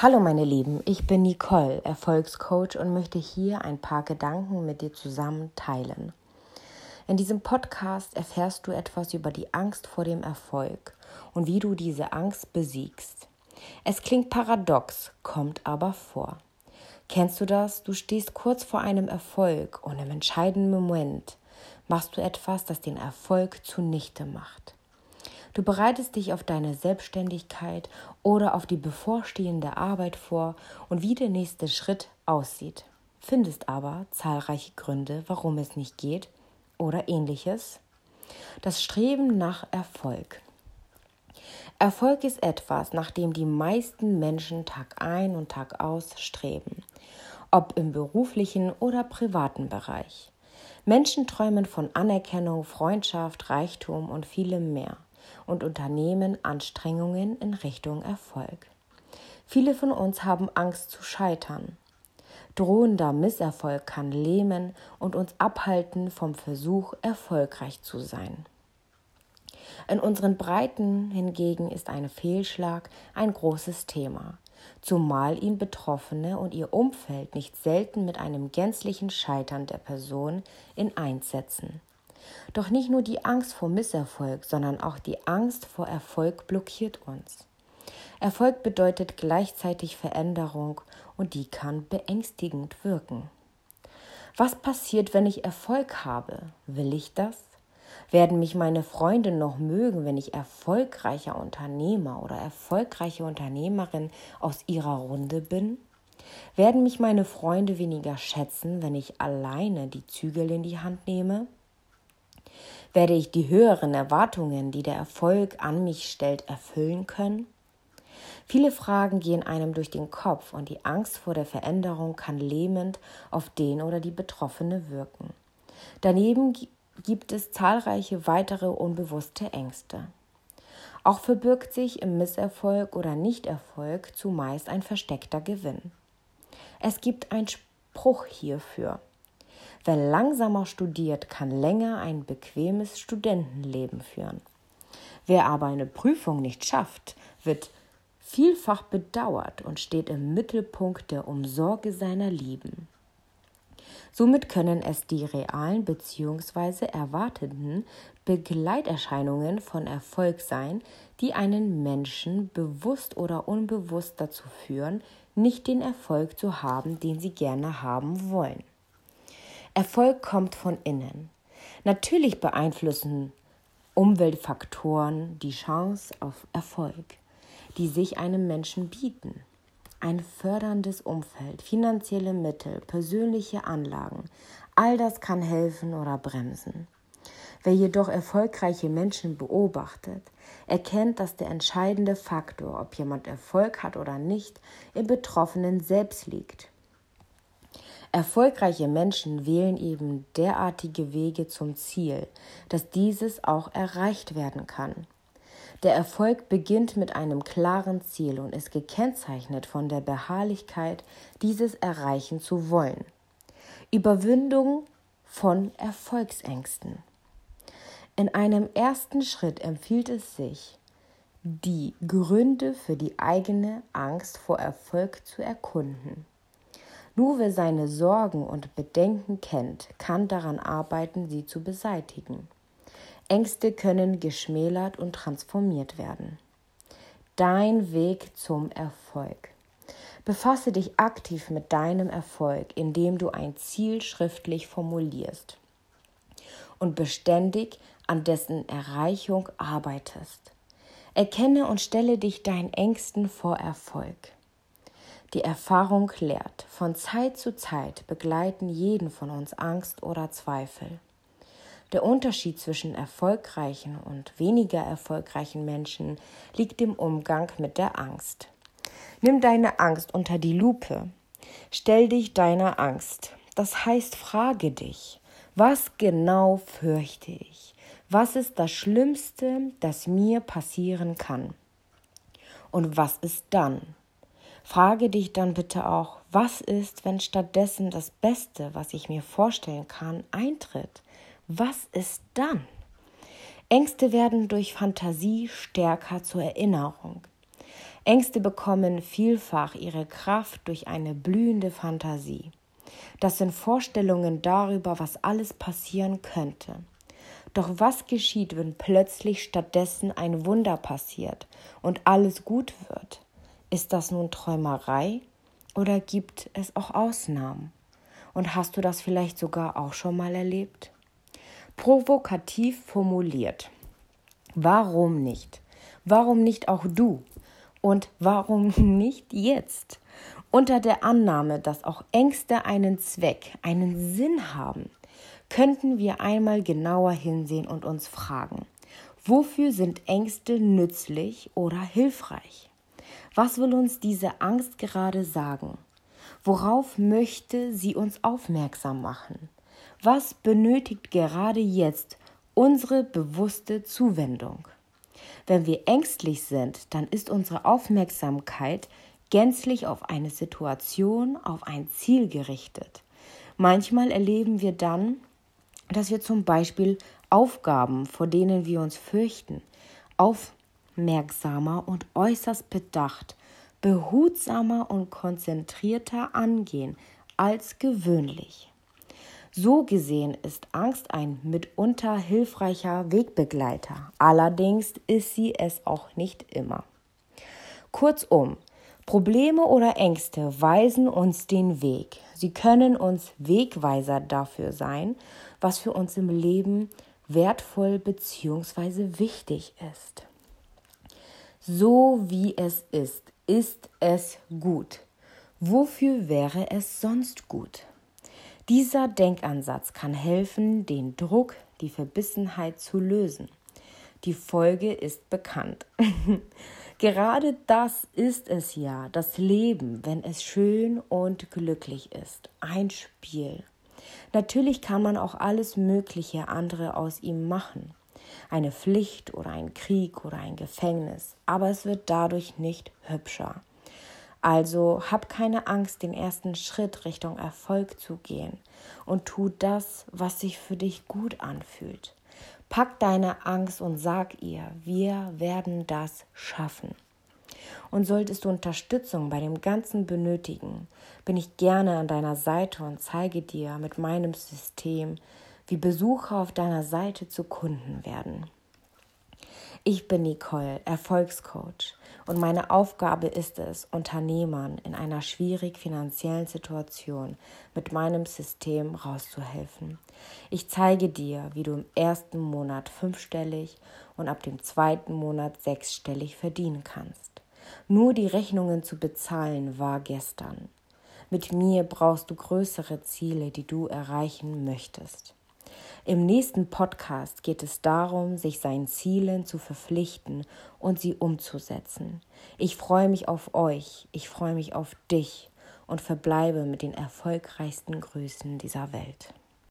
Hallo meine Lieben, ich bin Nicole, Erfolgscoach und möchte hier ein paar Gedanken mit dir zusammen teilen. In diesem Podcast erfährst du etwas über die Angst vor dem Erfolg und wie du diese Angst besiegst. Es klingt paradox, kommt aber vor. Kennst du das? Du stehst kurz vor einem Erfolg und im entscheidenden Moment machst du etwas, das den Erfolg zunichte macht. Du bereitest dich auf deine Selbstständigkeit oder auf die bevorstehende Arbeit vor und wie der nächste Schritt aussieht, findest aber zahlreiche Gründe, warum es nicht geht oder ähnliches. Das Streben nach Erfolg. Erfolg ist etwas, nach dem die meisten Menschen Tag ein und Tag aus streben, ob im beruflichen oder privaten Bereich. Menschen träumen von Anerkennung, Freundschaft, Reichtum und vielem mehr und unternehmen Anstrengungen in Richtung Erfolg. Viele von uns haben Angst zu scheitern. Drohender Misserfolg kann lähmen und uns abhalten vom Versuch, erfolgreich zu sein. In unseren Breiten hingegen ist ein Fehlschlag ein großes Thema, zumal ihn Betroffene und ihr Umfeld nicht selten mit einem gänzlichen Scheitern der Person in eins setzen. Doch nicht nur die Angst vor Misserfolg, sondern auch die Angst vor Erfolg blockiert uns. Erfolg bedeutet gleichzeitig Veränderung und die kann beängstigend wirken. Was passiert, wenn ich Erfolg habe? Will ich das? Werden mich meine Freunde noch mögen, wenn ich erfolgreicher Unternehmer oder erfolgreiche Unternehmerin aus ihrer Runde bin? Werden mich meine Freunde weniger schätzen, wenn ich alleine die Zügel in die Hand nehme? Werde ich die höheren Erwartungen, die der Erfolg an mich stellt, erfüllen können? Viele Fragen gehen einem durch den Kopf und die Angst vor der Veränderung kann lähmend auf den oder die Betroffene wirken. Daneben gibt es zahlreiche weitere unbewusste Ängste. Auch verbirgt sich im Misserfolg oder Nichterfolg zumeist ein versteckter Gewinn. Es gibt einen Spruch hierfür. Wer langsamer studiert, kann länger ein bequemes Studentenleben führen. Wer aber eine Prüfung nicht schafft, wird vielfach bedauert und steht im Mittelpunkt der Umsorge seiner Lieben. Somit können es die realen bzw. erwarteten Begleiterscheinungen von Erfolg sein, die einen Menschen bewusst oder unbewusst dazu führen, nicht den Erfolg zu haben, den sie gerne haben wollen. Erfolg kommt von innen. Natürlich beeinflussen Umweltfaktoren die Chance auf Erfolg, die sich einem Menschen bieten. Ein förderndes Umfeld, finanzielle Mittel, persönliche Anlagen, all das kann helfen oder bremsen. Wer jedoch erfolgreiche Menschen beobachtet, erkennt, dass der entscheidende Faktor, ob jemand Erfolg hat oder nicht, im Betroffenen selbst liegt. Erfolgreiche Menschen wählen eben derartige Wege zum Ziel, dass dieses auch erreicht werden kann. Der Erfolg beginnt mit einem klaren Ziel und ist gekennzeichnet von der Beharrlichkeit, dieses erreichen zu wollen. Überwindung von Erfolgsängsten. In einem ersten Schritt empfiehlt es sich, die Gründe für die eigene Angst vor Erfolg zu erkunden. Nur wer seine Sorgen und Bedenken kennt, kann daran arbeiten, sie zu beseitigen. Ängste können geschmälert und transformiert werden. Dein Weg zum Erfolg. Befasse dich aktiv mit deinem Erfolg, indem du ein Ziel schriftlich formulierst und beständig an dessen Erreichung arbeitest. Erkenne und stelle dich deinen Ängsten vor Erfolg. Die Erfahrung lehrt, von Zeit zu Zeit begleiten jeden von uns Angst oder Zweifel. Der Unterschied zwischen erfolgreichen und weniger erfolgreichen Menschen liegt im Umgang mit der Angst. Nimm deine Angst unter die Lupe. Stell dich deiner Angst. Das heißt, frage dich, was genau fürchte ich? Was ist das Schlimmste, das mir passieren kann? Und was ist dann? Frage dich dann bitte auch, was ist, wenn stattdessen das Beste, was ich mir vorstellen kann, eintritt? Was ist dann? Ängste werden durch Fantasie stärker zur Erinnerung. Ängste bekommen vielfach ihre Kraft durch eine blühende Fantasie. Das sind Vorstellungen darüber, was alles passieren könnte. Doch was geschieht, wenn plötzlich stattdessen ein Wunder passiert und alles gut wird? Ist das nun Träumerei oder gibt es auch Ausnahmen? Und hast du das vielleicht sogar auch schon mal erlebt? Provokativ formuliert. Warum nicht? Warum nicht auch du? Und warum nicht jetzt? Unter der Annahme, dass auch Ängste einen Zweck, einen Sinn haben, könnten wir einmal genauer hinsehen und uns fragen, wofür sind Ängste nützlich oder hilfreich? Was will uns diese Angst gerade sagen? Worauf möchte sie uns aufmerksam machen? Was benötigt gerade jetzt unsere bewusste Zuwendung? Wenn wir ängstlich sind, dann ist unsere Aufmerksamkeit gänzlich auf eine Situation, auf ein Ziel gerichtet. Manchmal erleben wir dann, dass wir zum Beispiel Aufgaben, vor denen wir uns fürchten, aufmerksamer und äußerst bedacht, behutsamer und konzentrierter angehen als gewöhnlich. So gesehen ist Angst ein mitunter hilfreicher Wegbegleiter, allerdings ist sie es auch nicht immer. Kurzum, Probleme oder Ängste weisen uns den Weg. Sie können uns Wegweiser dafür sein, was für uns im Leben wertvoll bzw. wichtig ist. So wie es ist, ist es gut. Wofür wäre es sonst gut? Dieser Denkansatz kann helfen, den Druck, die Verbissenheit zu lösen. Die Folge ist bekannt. Gerade das ist es ja, das Leben, wenn es schön und glücklich ist. Ein Spiel. Natürlich kann man auch alles Mögliche andere aus ihm machen. Eine Pflicht oder ein Krieg oder ein Gefängnis, aber es wird dadurch nicht hübscher. Also hab keine Angst, den ersten Schritt Richtung Erfolg zu gehen und tu das, was sich für dich gut anfühlt. Pack deine Angst und sag ihr, wir werden das schaffen. Und solltest du Unterstützung bei dem Ganzen benötigen, bin ich gerne an deiner Seite und zeige dir mit meinem System, wie Besucher auf deiner Seite zu Kunden werden. Ich bin Nicole, Erfolgscoach, und meine Aufgabe ist es, Unternehmern in einer schwierig finanziellen Situation mit meinem System rauszuhelfen. Ich zeige dir, wie du im ersten Monat fünfstellig und ab dem zweiten Monat sechsstellig verdienen kannst. Nur die Rechnungen zu bezahlen war gestern. Mit mir brauchst du größere Ziele, die du erreichen möchtest. Im nächsten Podcast geht es darum, sich seinen Zielen zu verpflichten und sie umzusetzen. Ich freue mich auf euch, ich freue mich auf dich und verbleibe mit den erfolgreichsten Grüßen dieser Welt.